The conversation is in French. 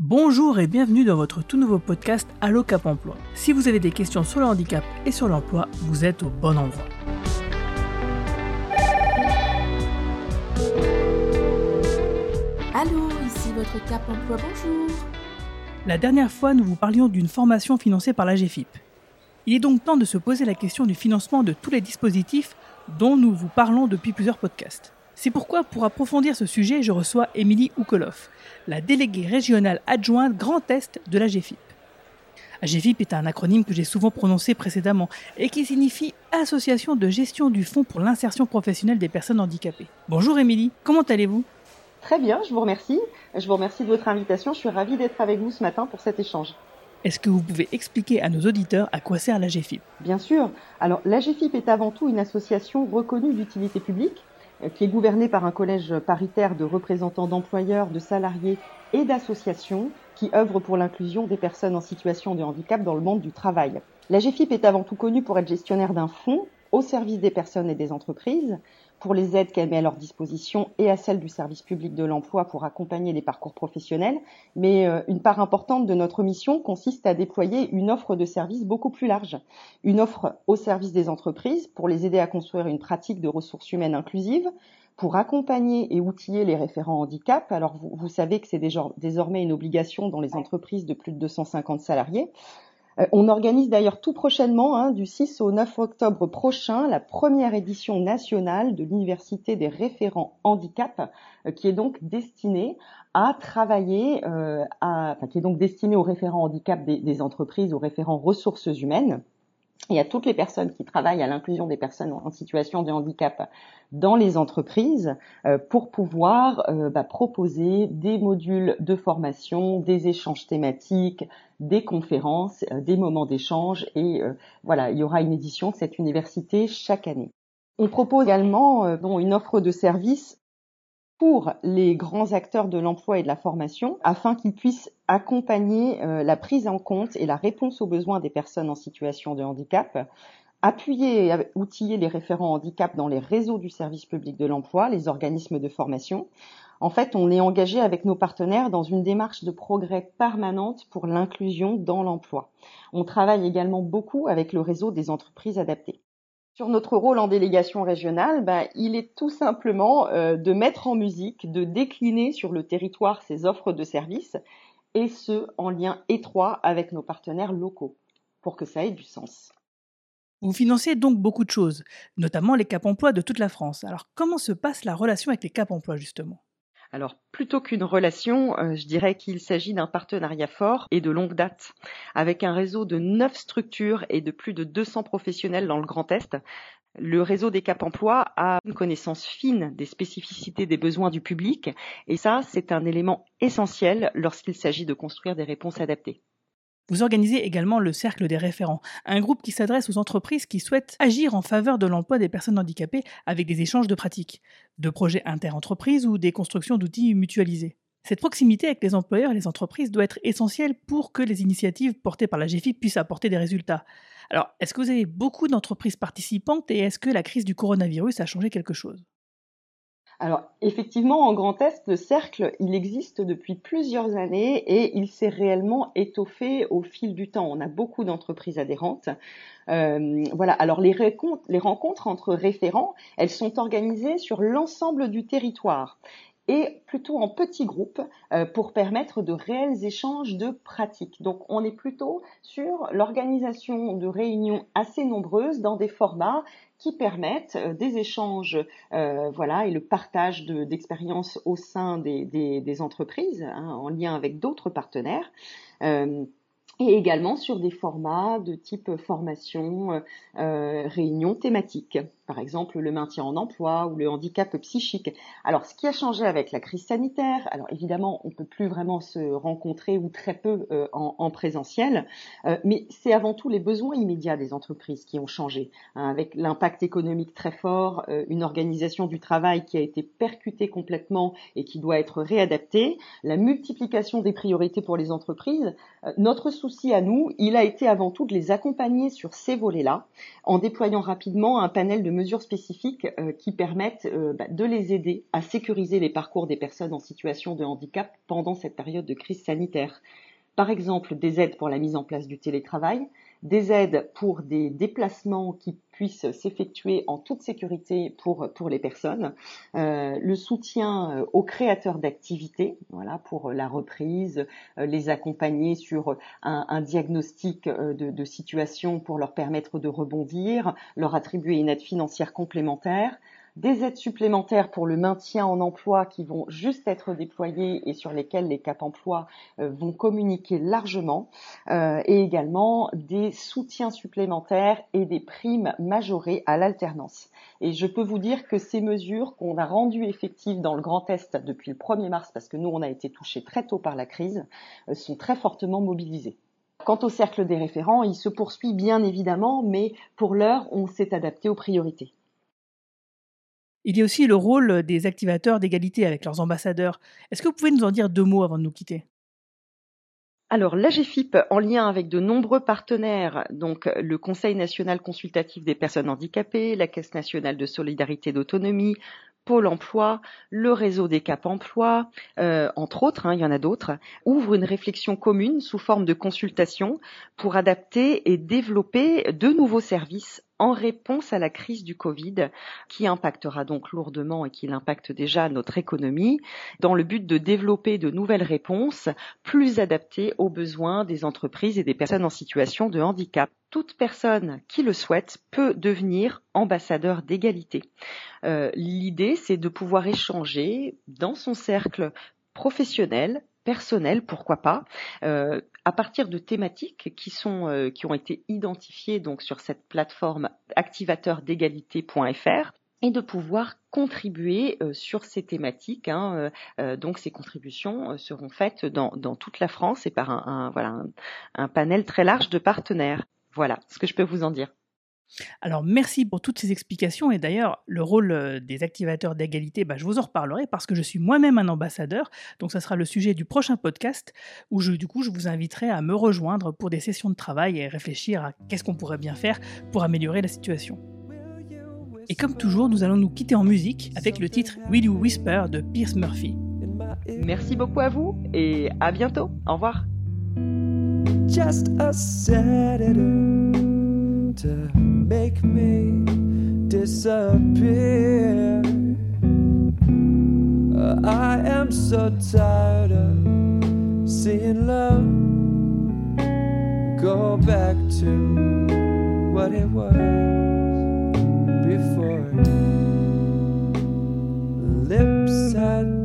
Bonjour et bienvenue dans votre tout nouveau podcast Allo Cap Emploi. Si vous avez des questions sur le handicap et sur l'emploi, vous êtes au bon endroit. Allô, ici votre Cap Emploi, bonjour. La dernière fois, nous vous parlions d'une formation financée par la GFIP. Il est donc temps de se poser la question du financement de tous les dispositifs dont nous vous parlons depuis plusieurs podcasts. C'est pourquoi, pour approfondir ce sujet, je reçois Émilie Oukolov, la déléguée régionale adjointe Grand Est de la GFIP. AGFIP est un acronyme que j'ai souvent prononcé précédemment et qui signifie Association de gestion du Fonds pour l'insertion professionnelle des personnes handicapées. Bonjour Émilie, comment allez-vous? Très bien, je vous remercie. Je vous remercie de votre invitation. Je suis ravie d'être avec vous ce matin pour cet échange. Est-ce que vous pouvez expliquer à nos auditeurs à quoi sert l'AGFIP Bien sûr. Alors, l'AGFIP est avant tout une association reconnue d'utilité publique qui est gouverné par un collège paritaire de représentants d'employeurs, de salariés et d'associations qui œuvrent pour l'inclusion des personnes en situation de handicap dans le monde du travail. La GFIP est avant tout connue pour être gestionnaire d'un fonds au service des personnes et des entreprises pour les aides qu'elle met à leur disposition et à celle du service public de l'emploi pour accompagner les parcours professionnels. Mais euh, une part importante de notre mission consiste à déployer une offre de services beaucoup plus large. Une offre au service des entreprises pour les aider à construire une pratique de ressources humaines inclusives, pour accompagner et outiller les référents handicap. Alors vous, vous savez que c'est désormais une obligation dans les entreprises de plus de 250 salariés. Euh, on organise d'ailleurs tout prochainement, hein, du 6 au 9 octobre prochain, la première édition nationale de l'Université des référents handicap, euh, qui est donc destinée à travailler, euh, à, enfin, qui est donc destinée aux référents handicap des, des entreprises, aux référents ressources humaines et à toutes les personnes qui travaillent à l'inclusion des personnes en situation de handicap dans les entreprises euh, pour pouvoir euh, bah, proposer des modules de formation, des échanges thématiques, des conférences, euh, des moments d'échange et voilà, il y aura une édition de cette université chaque année. On propose également une offre de services pour les grands acteurs de l'emploi et de la formation afin qu'ils puissent accompagner euh, la prise en compte et la réponse aux besoins des personnes en situation de handicap, appuyer et outiller les référents handicap dans les réseaux du service public de l'emploi, les organismes de formation. En fait, on est engagé avec nos partenaires dans une démarche de progrès permanente pour l'inclusion dans l'emploi. On travaille également beaucoup avec le réseau des entreprises adaptées sur notre rôle en délégation régionale, ben, il est tout simplement euh, de mettre en musique, de décliner sur le territoire ces offres de services, et ce, en lien étroit avec nos partenaires locaux, pour que ça ait du sens. Vous financez donc beaucoup de choses, notamment les cap emploi de toute la France. Alors comment se passe la relation avec les cap emploi justement? Alors, plutôt qu'une relation, euh, je dirais qu'il s'agit d'un partenariat fort et de longue date, avec un réseau de neuf structures et de plus de 200 professionnels dans le Grand Est. Le réseau des Cap Emploi a une connaissance fine des spécificités des besoins du public, et ça, c'est un élément essentiel lorsqu'il s'agit de construire des réponses adaptées. Vous organisez également le Cercle des référents, un groupe qui s'adresse aux entreprises qui souhaitent agir en faveur de l'emploi des personnes handicapées avec des échanges de pratiques, de projets inter-entreprises ou des constructions d'outils mutualisés. Cette proximité avec les employeurs et les entreprises doit être essentielle pour que les initiatives portées par la GFIP puissent apporter des résultats. Alors, est-ce que vous avez beaucoup d'entreprises participantes et est-ce que la crise du coronavirus a changé quelque chose? Alors effectivement, en Grand Est, le cercle, il existe depuis plusieurs années et il s'est réellement étoffé au fil du temps. On a beaucoup d'entreprises adhérentes. Euh, voilà. Alors les, les rencontres entre référents, elles sont organisées sur l'ensemble du territoire et plutôt en petits groupes euh, pour permettre de réels échanges de pratiques. Donc on est plutôt sur l'organisation de réunions assez nombreuses dans des formats qui permettent euh, des échanges, euh, voilà, et le partage d'expériences au sein des, des, entreprises hein, en lien avec d'autres partenaires et également sur des formats de type formation, euh, euh, réunion thématique, par exemple le maintien en emploi ou le handicap psychique. Alors, ce qui a changé avec la crise sanitaire, alors évidemment, on peut plus vraiment se rencontrer ou très peu euh, en, en, présentiel, euh, mais c'est avant tout les besoins immédiats des entreprises qui ont changé, hein, avec l'impact économique très fort, euh, une organisation du travail qui a été percutée complètement et qui doit être réadaptée, la multiplication des priorités pour les entreprises. notre souci à nous, il a été avant tout de les accompagner sur ces volets-là, en déployant rapidement un panel de mesures spécifiques qui permettent bah, de les aider à sécuriser les parcours des personnes en situation de handicap pendant cette période de crise sanitaire. Par exemple, des aides pour la mise en place du télétravail, des aides pour des déplacements qui puissent s'effectuer en toute sécurité pour, pour les personnes, euh, le soutien euh, aux créateurs d'activités, voilà, pour la reprise, euh, les accompagner sur un, diagnostic de situation pour leur permettre de rebondir, leur attribuer une aide financière complémentaire, des aides supplémentaires pour le maintien en emploi qui vont juste être déployées et sur lesquelles les cap emploi euh, vont communiquer largement, euh, et également des soutiens supplémentaires et des primes majorées à l'alternance. Et je peux vous dire que ces mesures qu'on a rendues effectives dans le Grand Est depuis le 1er mars, parce que nous on a été touchés très tôt par la crise, euh, sont très fortement mobilisées. Quant au cercle des référents, il se poursuit bien évidemment, mais pour l'heure, on s'est adapté aux priorités. Il y a aussi le rôle des activateurs d'égalité avec leurs ambassadeurs. Est-ce que vous pouvez nous en dire deux mots avant de nous quitter? Alors l'AGFIP, en lien avec de nombreux partenaires, donc le Conseil national consultatif des personnes handicapées, la Caisse nationale de solidarité d'autonomie, Pôle emploi, le réseau des Cap Emploi, euh, entre autres, hein, il y en a d'autres, ouvre une réflexion commune sous forme de consultation pour adapter et développer de nouveaux services en réponse à la crise du Covid qui impactera donc lourdement et qui impacte déjà notre économie dans le but de développer de nouvelles réponses plus adaptées aux besoins des entreprises et des personnes en situation de handicap. Toute personne qui le souhaite peut devenir ambassadeur d'égalité. Euh, l'idée, c'est de pouvoir échanger dans son cercle professionnel, personnel, pourquoi pas, euh, à partir de thématiques qui sont euh, qui ont été identifiées donc sur cette plateforme activateurdégalité.fr et de pouvoir contribuer euh, sur ces thématiques. Hein, donc ces contributions seront faites dans, dans, toute la France et par un voilà un panel très large de partenaires. Voilà ce que je peux vous en dire. Alors merci pour toutes ces explications et d'ailleurs le rôle euh, des activateurs d'égalité, bah, je vous en reparlerai parce que je suis moi-même un ambassadeur, donc ça sera le sujet du prochain podcast où je, du coup je vous inviterai à me rejoindre pour des sessions de travail et réfléchir à qu'est-ce qu'on pourrait bien faire pour améliorer la situation. Et comme toujours, nous allons nous quitter en musique avec le titre Will You Whisper de Pierce Murphy. Merci beaucoup à vous et à bientôt. Au revoir. Make me disappear. Uh, I am so tired of seeing love go back to what it was before. Lips had